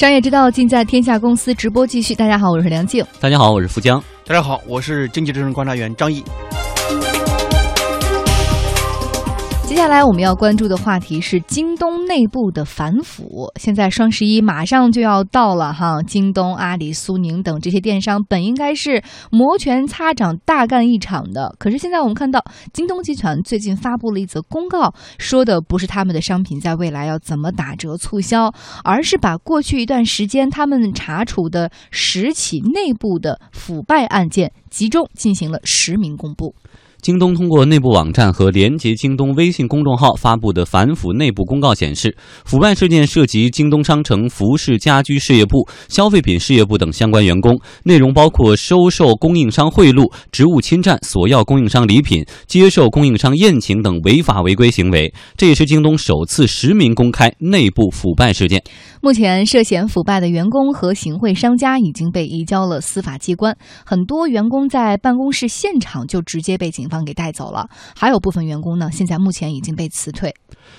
商业之道尽在天下公司直播继续。大家好，我是梁静。大家好，我是富江。大家好，我是经济之声观察员张毅。接下来我们要关注的话题是京东内部的反腐。现在双十一马上就要到了哈，京东、阿里、苏宁等这些电商本应该是摩拳擦掌、大干一场的，可是现在我们看到京东集团最近发布了一则公告，说的不是他们的商品在未来要怎么打折促销，而是把过去一段时间他们查处的十起内部的腐败案件集中进行了实名公布。京东通过内部网站和连接京东微信公众号发布的反腐内部公告显示，腐败事件涉及京东商城服饰家居事业部、消费品事业部等相关员工，内容包括收受供应商贿赂、职务侵占、索要供应商礼品、接受供应商宴请等违法违规行为。这也是京东首次实名公开内部腐败事件。目前，涉嫌腐败的员工和行贿商家已经被移交了司法机关，很多员工在办公室现场就直接被警方给带走了，还有部分员工呢，现在目前已经被辞退。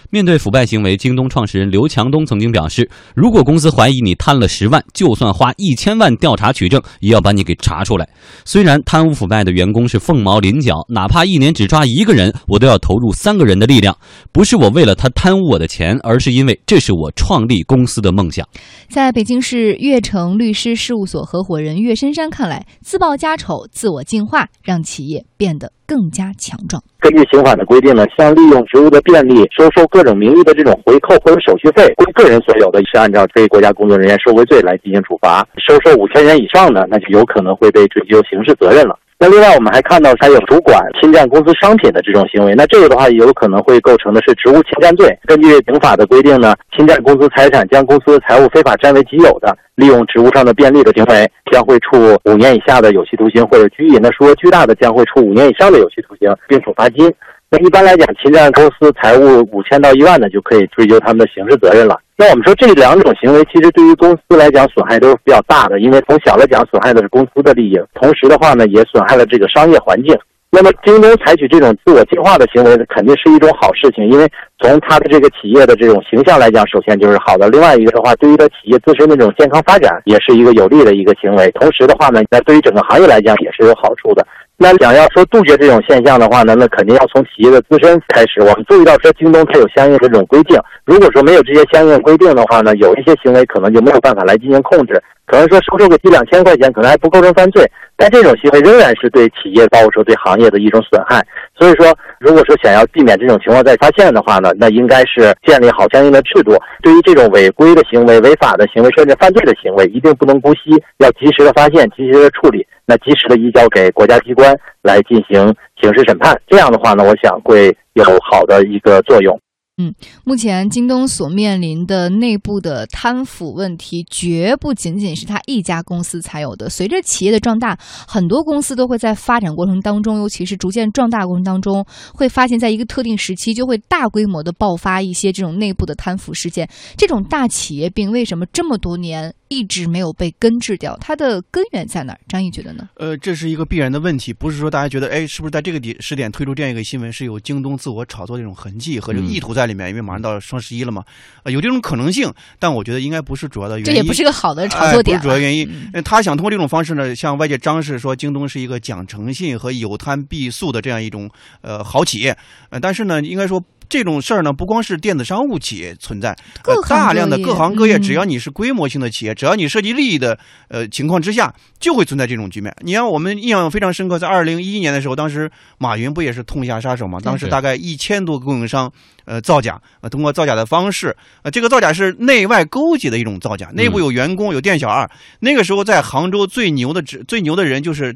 面对腐败行为，京东创始人刘强东曾经表示，如果公司怀疑你贪了十万，就算花一千万调查取证，也要把你给查出来。虽然贪污腐败的员工是凤毛麟角，哪怕一年只抓一个人，我都要投入三个人的力量。不是我为了他贪污我的钱，而是因为这是我创立公司的梦想。在北京市悦城律师事务所合伙人岳深山看来，自曝家丑、自我净化，让企业变得更加强壮。根据刑法的规定呢，像利用职务的便利收受各种名义的这种回扣或者手续费归个人所有的，是按照非国家工作人员受贿罪来进行处罚。收受五千元以上的，那就有可能会被追究刑事责任了。那另外，我们还看到他有主管侵占公司商品的这种行为，那这个的话有可能会构成的是职务侵占罪。根据刑法的规定呢，侵占公司财产、将公司财物非法占为己有的，利用职务上的便利的行为，将会处五年以下的有期徒刑或者拘役；那数额巨大的，将会处五年以上的有期徒刑，并处罚金。那一般来讲，侵占公司财物五千到一万的，就可以追究他们的刑事责任了。那我们说这两种行为，其实对于公司来讲损害都是比较大的，因为从小来讲损害的是公司的利益，同时的话呢，也损害了这个商业环境。那么京东采取这种自我净化的行为，肯定是一种好事情，因为从它的这个企业的这种形象来讲，首先就是好的。另外一个的话，对于它企业自身的这种健康发展，也是一个有利的一个行为。同时的话呢，那对于整个行业来讲也是有好处的。那想要说杜绝这种现象的话呢，那肯定要从企业的自身开始。我们注意到说京东它有相应的这种规定，如果说没有这些相应规定的话呢，有一些行为可能就没有办法来进行控制。可能说收受个一两千块钱，可能还不构成犯罪，但这种行为仍然是对企业包括说对行业的一种损害。所以说，如果说想要避免这种情况再发现的话呢，那应该是建立好相应的制度。对于这种违规的行为、违法的行为，甚至犯罪的行为，一定不能姑息，要及时的发现，及时的处理，那及时的移交给国家机关来进行刑事审判。这样的话呢，我想会有好的一个作用。嗯，目前京东所面临的内部的贪腐问题，绝不仅仅是他一家公司才有的。随着企业的壮大，很多公司都会在发展过程当中，尤其是逐渐壮大过程当中，会发现在一个特定时期就会大规模的爆发一些这种内部的贪腐事件。这种大企业病为什么这么多年一直没有被根治掉？它的根源在哪儿？张毅觉得呢？呃，这是一个必然的问题，不是说大家觉得，哎，是不是在这个点时点推出这样一个新闻，是有京东自我炒作这种痕迹和这个意图在里面？因为马上到双十一了嘛，呃，有这种可能性，但我觉得应该不是主要的原因。这也不是个好的炒作点。不是主要原因，他想通过这种方式呢，向外界张示说京东是一个讲诚信和有贪必诉的这样一种呃好企业。呃，但是呢，应该说。这种事儿呢，不光是电子商务企业存在，呃大量的各行各业，只要你是规模性的企业，只要你涉及利益的呃情况之下，就会存在这种局面。你看，我们印象非常深刻，在二零一一年的时候，当时马云不也是痛下杀手嘛？当时大概一千多个供应商呃造假，呃通过造假的方式，呃这个造假是内外勾结的一种造假，内部有员工有店小二。那个时候在杭州最牛的最牛的人就是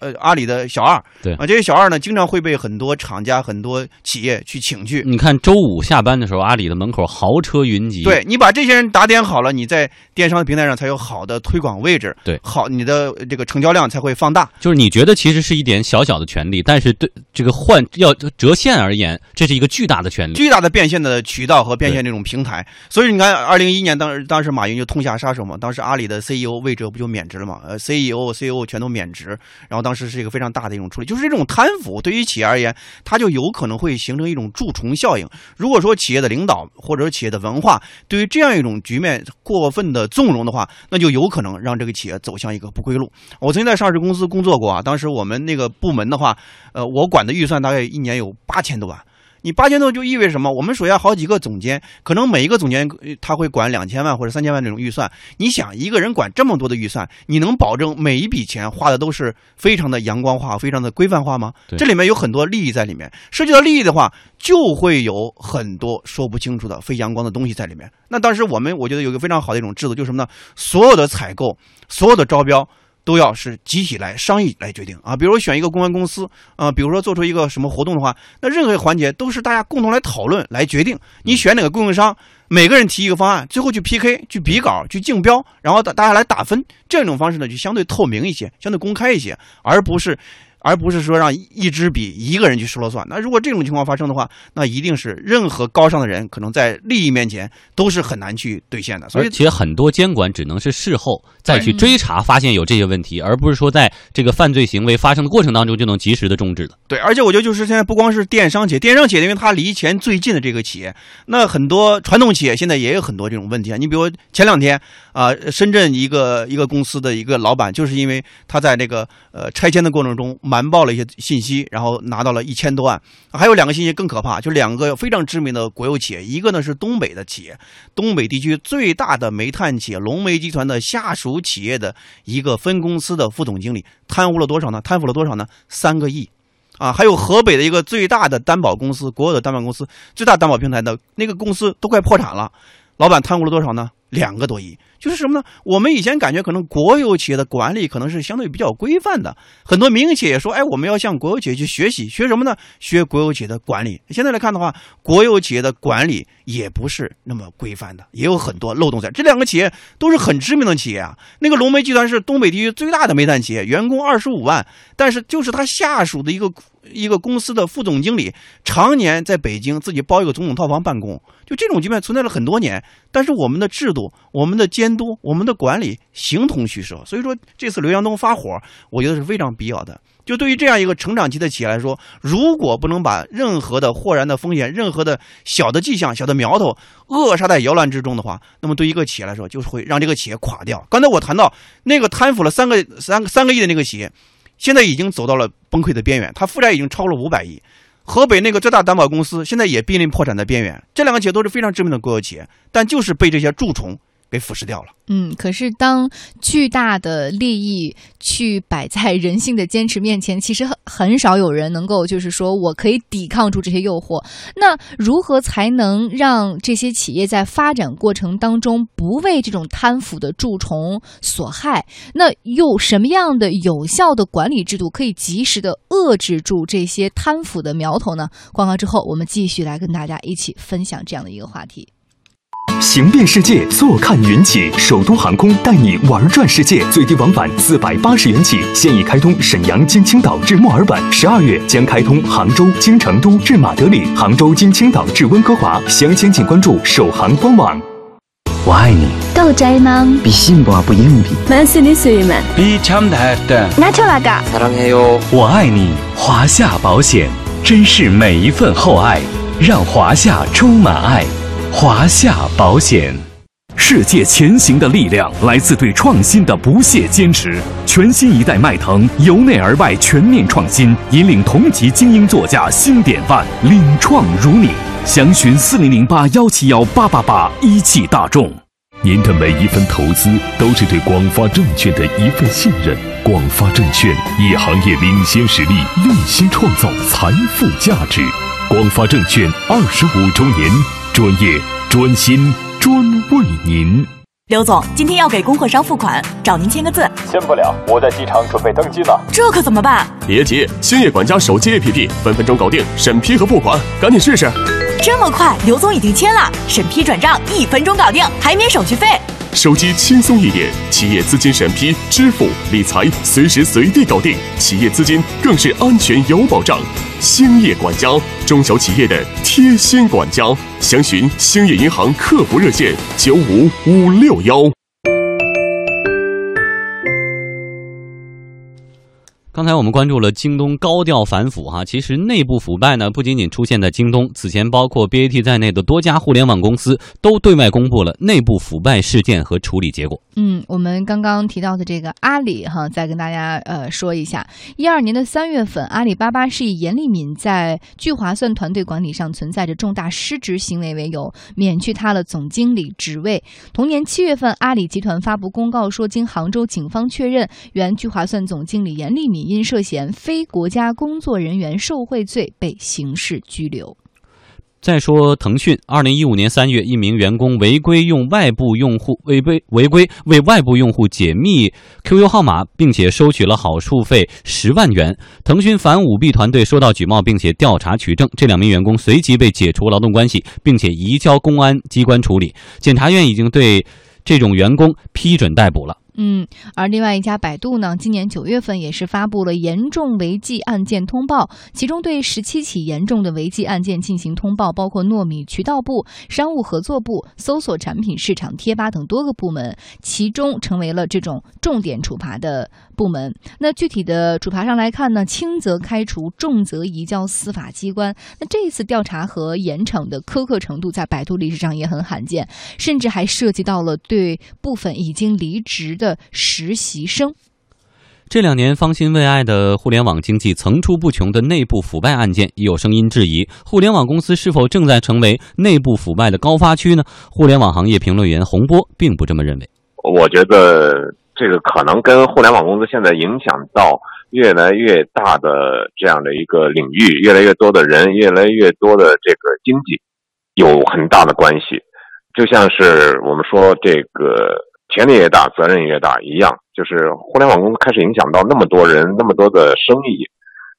呃阿里的小二，对啊，这些小二呢经常会被很多厂家很多企业去请去。你看，周五下班的时候，阿里的门口豪车云集。对你把这些人打点好了，你在电商平台上才有好的推广位置。对，好，你的这个成交量才会放大。就是你觉得其实是一点小小的权利，但是对这个换要折现而言，这是一个巨大的权利，巨大的变现的渠道和变现这种平台。所以你看，二零一一年当当时马云就痛下杀手嘛，当时阿里的 CEO 魏哲不就免职了嘛？呃，CEO、CEO 全都免职，然后当时是一个非常大的一种处理，就是这种贪腐对于企业而言，它就有可能会形成一种蛀虫效。效应。如果说企业的领导或者企业的文化对于这样一种局面过分的纵容的话，那就有可能让这个企业走向一个不归路。我曾经在上市公司工作过啊，当时我们那个部门的话，呃，我管的预算大概一年有八千多万。你八千多就意味着什么？我们手下好几个总监，可能每一个总监他会管两千万或者三千万这种预算。你想一个人管这么多的预算，你能保证每一笔钱花的都是非常的阳光化、非常的规范化吗？这里面有很多利益在里面，涉及到利益的话，就会有很多说不清楚的非阳光的东西在里面。那当时我们我觉得有一个非常好的一种制度，就是什么呢？所有的采购、所有的招标。都要是集体来商议来决定啊，比如说选一个公关公司啊，比如说做出一个什么活动的话，那任何环节都是大家共同来讨论来决定。你选哪个供应商，每个人提一个方案，最后去 PK、去比稿、去竞标，然后大大家来打分，这种方式呢就相对透明一些，相对公开一些，而不是。而不是说让一支笔一个人去说了算。那如果这种情况发生的话，那一定是任何高尚的人可能在利益面前都是很难去兑现的。而且很多监管只能是事后再去追查，发现有这些问题，而不是说在这个犯罪行为发生的过程当中就能及时的终止的。对，而且我觉得就是现在不光是电商企业，电商企业因为它离钱最近的这个企业，那很多传统企业现在也有很多这种问题啊。你比如前两天啊，深圳一个一个公司的一个老板，就是因为他在那个呃拆迁的过程中。瞒报了一些信息，然后拿到了一千多万。还有两个信息更可怕，就两个非常知名的国有企业，一个呢是东北的企业，东北地区最大的煤炭企业龙煤集团的下属企业的一个分公司的副总经理，贪污了多少呢？贪腐了多少呢？三个亿，啊！还有河北的一个最大的担保公司，国有的担保公司，最大担保平台的那个公司都快破产了，老板贪污了多少呢？两个多亿。就是什么呢？我们以前感觉可能国有企业的管理可能是相对比较规范的，很多民营企业说，哎，我们要向国有企业去学习，学什么呢？学国有企业的管理。现在来看的话，国有企业的管理也不是那么规范的，也有很多漏洞在。这两个企业都是很知名的企业啊。那个龙煤集团是东北地区最大的煤炭企业，员工二十五万，但是就是他下属的一个一个公司的副总经理，常年在北京自己包一个总统套房办公，就这种局面存在了很多年。但是我们的制度，我们的监督我们的管理形同虚设，所以说这次刘强东发火，我觉得是非常必要的。就对于这样一个成长期的企业来说，如果不能把任何的豁然的风险、任何的小的迹象、小的苗头扼杀在摇篮之中的话，那么对于一个企业来说，就是会让这个企业垮掉。刚才我谈到那个贪腐了三个三三个亿的那个企业，现在已经走到了崩溃的边缘，它负债已经超了五百亿。河北那个最大担保公司现在也濒临破产的边缘。这两个企业都是非常知名的国有企业，但就是被这些蛀虫。被腐蚀掉了。嗯，可是当巨大的利益去摆在人性的坚持面前，其实很很少有人能够就是说我可以抵抗住这些诱惑。那如何才能让这些企业在发展过程当中不为这种贪腐的蛀虫所害？那又什么样的有效的管理制度可以及时的遏制住这些贪腐的苗头呢？广告之后，我们继续来跟大家一起分享这样的一个话题。行遍世界，坐看云起。首都航空带你玩转世界，最低往返四百八十元起。现已开通沈阳经青岛至墨尔本，十二月将开通杭州经成都至马德里，杭州经青岛至温哥华。详情请关注首航官网。我爱你。豆仔吗？比幸福不一样比。满心的岁月们。比强大的。那就那个。사랑해 요。 我爱你，华夏保险，珍视每一份厚爱，让华夏充满爱。 华夏保险，世界前行的力量来自对创新的不懈坚持。全新一代迈腾由内而外全面创新，引领同级精英座驾新典范，领创如你。详询四零零八幺七幺八八八，一汽大众。您的每一分投资都是对广发证券的一份信任。广发证券以行业领先实力，用心创造财富价值。广发证券二十五周年。专业、专心、专为您。刘总，今天要给供货商付款，找您签个字。签不了，我在机场准备登机呢。这可怎么办？别急，兴业管家手机 APP 分分钟搞定审批和付款，赶紧试试。这么快，刘总已经签了，审批转账一分钟搞定，还免手续费。手机轻松一点，企业资金审批、支付、理财随时随地搞定，企业资金更是安全有保障。兴业管家，中小企业的贴心管家，详询兴业银行客服热线九五五六幺。刚才我们关注了京东高调反腐哈，其实内部腐败呢不仅仅出现在京东，此前包括 BAT 在内的多家互联网公司都对外公布了内部腐败事件和处理结果。嗯，我们刚刚提到的这个阿里哈，再跟大家呃说一下，一二年的三月份，阿里巴巴是以严立敏在聚划算团队管理上存在着重大失职行为为由，免去他了总经理职位。同年七月份，阿里集团发布公告说，经杭州警方确认，原聚划算总经理严立敏因涉嫌非国家工作人员受贿罪被刑事拘留。再说腾讯，二零一五年三月，一名员工违规用外部用户违规违规为外部用户解密 QQ 号码，并且收取了好处费十万元。腾讯反舞弊团队收到举报，并且调查取证，这两名员工随即被解除劳动关系，并且移交公安机关处理。检察院已经对这种员工批准逮捕了。嗯，而另外一家百度呢，今年九月份也是发布了严重违纪案件通报，其中对十七起严重的违纪案件进行通报，包括糯米渠道部、商务合作部、搜索产品市场贴吧等多个部门，其中成为了这种重点处罚的部门。那具体的处罚上来看呢，轻则开除，重则移交司法机关。那这一次调查和严惩的苛刻程度，在百度历史上也很罕见，甚至还涉及到了对部分已经离职的。的实习生，这两年方兴未艾的互联网经济层出不穷的内部腐败案件，也有声音质疑互联网公司是否正在成为内部腐败的高发区呢？互联网行业评论员洪波并不这么认为。我觉得这个可能跟互联网公司现在影响到越来越大的这样的一个领域，越来越多的人，越来越多的这个经济有很大的关系。就像是我们说这个。权力越大，责任越大，一样，就是互联网公司开始影响到那么多人，那么多的生意，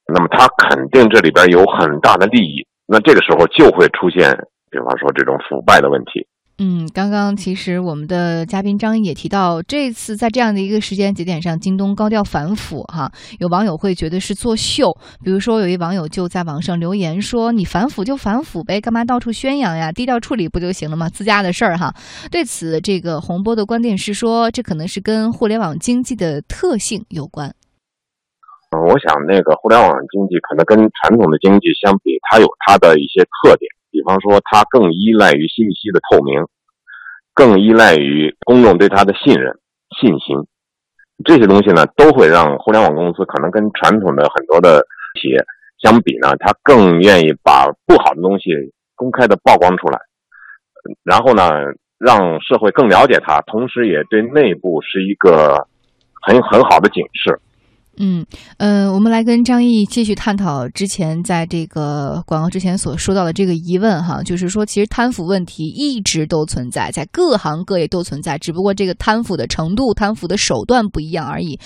那么他肯定这里边有很大的利益，那这个时候就会出现，比方说这种腐败的问题。嗯，刚刚其实我们的嘉宾张毅也提到，这次在这样的一个时间节点上，京东高调反腐，哈，有网友会觉得是作秀。比如说，有一网友就在网上留言说：“你反腐就反腐呗，干嘛到处宣扬呀？低调处理不就行了吗？自家的事儿哈。”对此，这个洪波的观点是说，这可能是跟互联网经济的特性有关。嗯，我想那个互联网经济可能跟传统的经济相比，它有它的一些特点。比方说，它更依赖于信息的透明，更依赖于公众对它的信任、信心，这些东西呢，都会让互联网公司可能跟传统的很多的企业相比呢，它更愿意把不好的东西公开的曝光出来，然后呢，让社会更了解它，同时也对内部是一个很很好的警示。嗯，嗯，我们来跟张毅继续探讨之前在这个广告之前所说到的这个疑问哈，就是说，其实贪腐问题一直都存在，在各行各业都存在，只不过这个贪腐的程度、贪腐的手段不一样而已。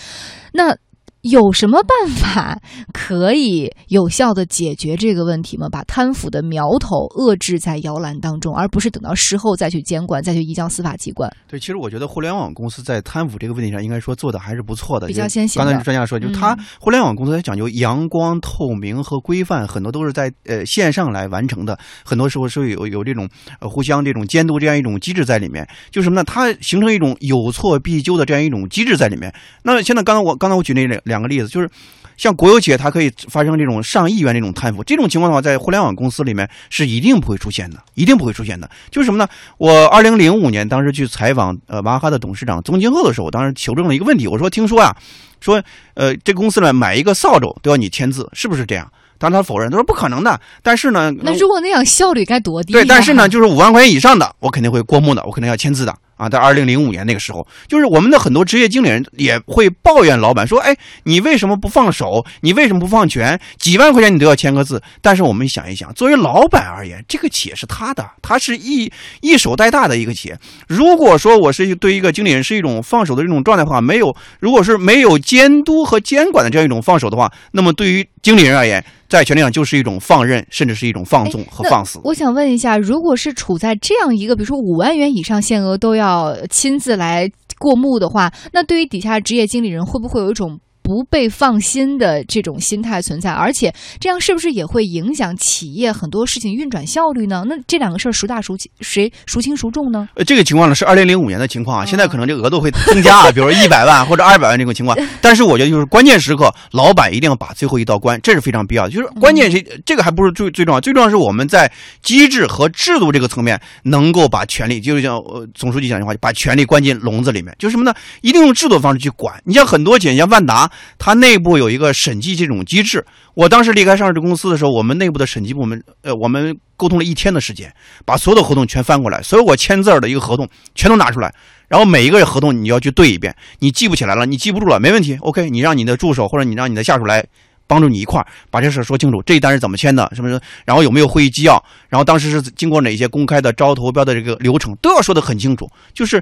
那。有什么办法可以有效的解决这个问题吗？把贪腐的苗头遏制在摇篮当中，而不是等到事后再去监管、再去移交司法机关。对，其实我觉得互联网公司在贪腐这个问题上，应该说做的还是不错的，比较先行。刚才专家说，就是他互联网公司讲究阳光、透明和规范，很多都是在呃线上来完成的，很多时候是有有这种呃互相这种监督这样一种机制在里面。就什么呢？它形成一种有错必纠的这样一种机制在里面。那现在刚才我刚才我举那两。两个例子就是，像国有企业，它可以发生这种上亿元这种贪腐，这种情况的话，在互联网公司里面是一定不会出现的，一定不会出现的。就是什么呢？我二零零五年当时去采访呃娃哈哈的董事长宗庆后的时候，我当时求证了一个问题，我说听说啊，说呃这公司呢买一个扫帚都要你签字，是不是这样？当他否认，他说不可能的。但是呢，那如果那样效率该多低？对，但是呢，就是五万块钱以上的，我肯定会过目的，我肯定要签字的。啊，在二零零五年那个时候，就是我们的很多职业经理人也会抱怨老板说：“哎，你为什么不放手？你为什么不放权？几万块钱你都要签个字。”但是我们想一想，作为老板而言，这个企业是他的，他是一一手带大的一个企业。如果说我是对一个经理人是一种放手的这种状态的话，没有，如果是没有监督和监管的这样一种放手的话，那么对于经理人而言，在权力上就是一种放任，甚至是一种放纵和放肆。我想问一下，如果是处在这样一个，比如说五万元以上限额都要亲自来过目的话，那对于底下职业经理人会不会有一种不不被放心的这种心态存在，而且这样是不是也会影响企业很多事情运转效率呢？那这两个事儿孰大孰轻，谁孰轻孰重呢？呃，这个情况呢是二零零五年的情况啊，现在可能这个额度会增加啊，比如说一百万或者二百万这种情况。但是我觉得就是关键时刻，老板一定要把最后一道关，这是非常必要的。就是关键是这个还不是最最重要，最重要是我们在机制和制度这个层面能够把权力，就是像呃总书记讲的话，把权力关进笼子里面，就是什么呢？一定用制度方式去管。你像很多企业，像万达，它内部有一个审计这种机制。我当时离开上市公司的时候，我们内部的审计部门，呃，我们沟通了一天的时间，把所有的合同全翻过来，所有我签字儿的一个合同全都拿出来，然后每一个合同你要去对一遍，你记不起来了，你记不住了，没问题，OK，你让你的助手或者你让你的下属来帮助你一块儿把这事儿说清楚，这一单是怎么签的，什么，然后有没有会议纪要，然后当时是经过哪些公开的招投标的这个流程，都要说得很清楚，就是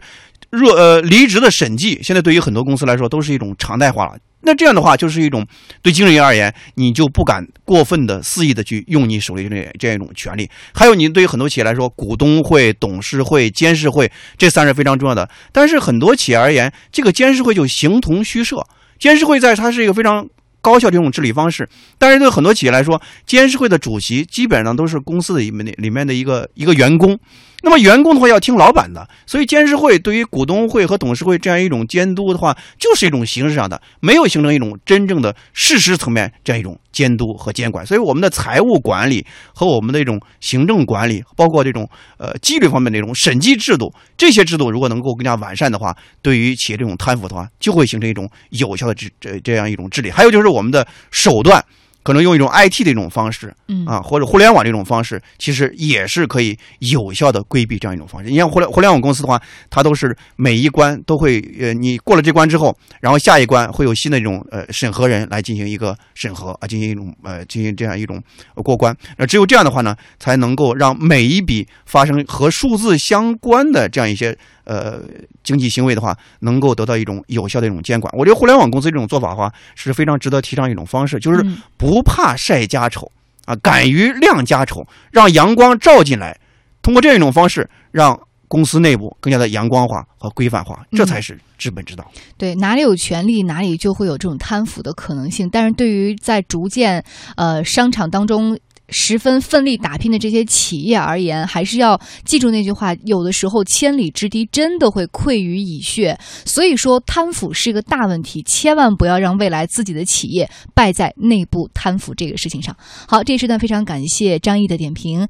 若呃离职的审计，现在对于很多公司来说都是一种常态化了。那这样的话，就是一种对经理人而言，你就不敢过分的肆意的去用你手里这这样一种权利。还有，你对于很多企业来说，股东会、董事会、监事会这三是非常重要的。但是很多企业而言，这个监事会就形同虚设。监事会在它是一个非常高效的一种治理方式，但是对很多企业来说，监事会的主席基本上都是公司的里面里面的一个一个员工。那么员工的话要听老板的，所以监事会对于股东会和董事会这样一种监督的话，就是一种形式上的，没有形成一种真正的事实层面这样一种监督和监管。所以我们的财务管理和我们的一种行政管理，包括这种呃纪律方面的这种审计制度，这些制度如果能够更加完善的话，对于企业这种贪腐的话，就会形成一种有效的治这这样一种治理。还有就是我们的手段。可能用一种 IT 的一种方式，嗯啊，或者互联网这种方式，其实也是可以有效的规避这样一种方式。你像互联互联网公司的话，它都是每一关都会，呃，你过了这关之后，然后下一关会有新的这种呃审核人来进行一个审核啊，进行一种呃进行这样一种过关。那只有这样的话呢，才能够让每一笔发生和数字相关的这样一些呃经济行为的话，能够得到一种有效的一种监管。我觉得互联网公司这种做法的话是非常值得提倡一种方式，就是不怕晒家丑啊，敢于亮家丑，让阳光照进来，通过这样一种方式，让公司内部更加的阳光化和规范化，这才是治本之道。对，哪里有权利，哪里就会有这种贪腐的可能性。但是对于在逐渐呃商场当中。十分奋力打拼的这些企业而言，还是要记住那句话：有的时候千里之堤真的会溃于蚁穴。所以说，贪腐是一个大问题，千万不要让未来自己的企业败在内部贪腐这个事情上。好，这一时段非常感谢张毅的点评。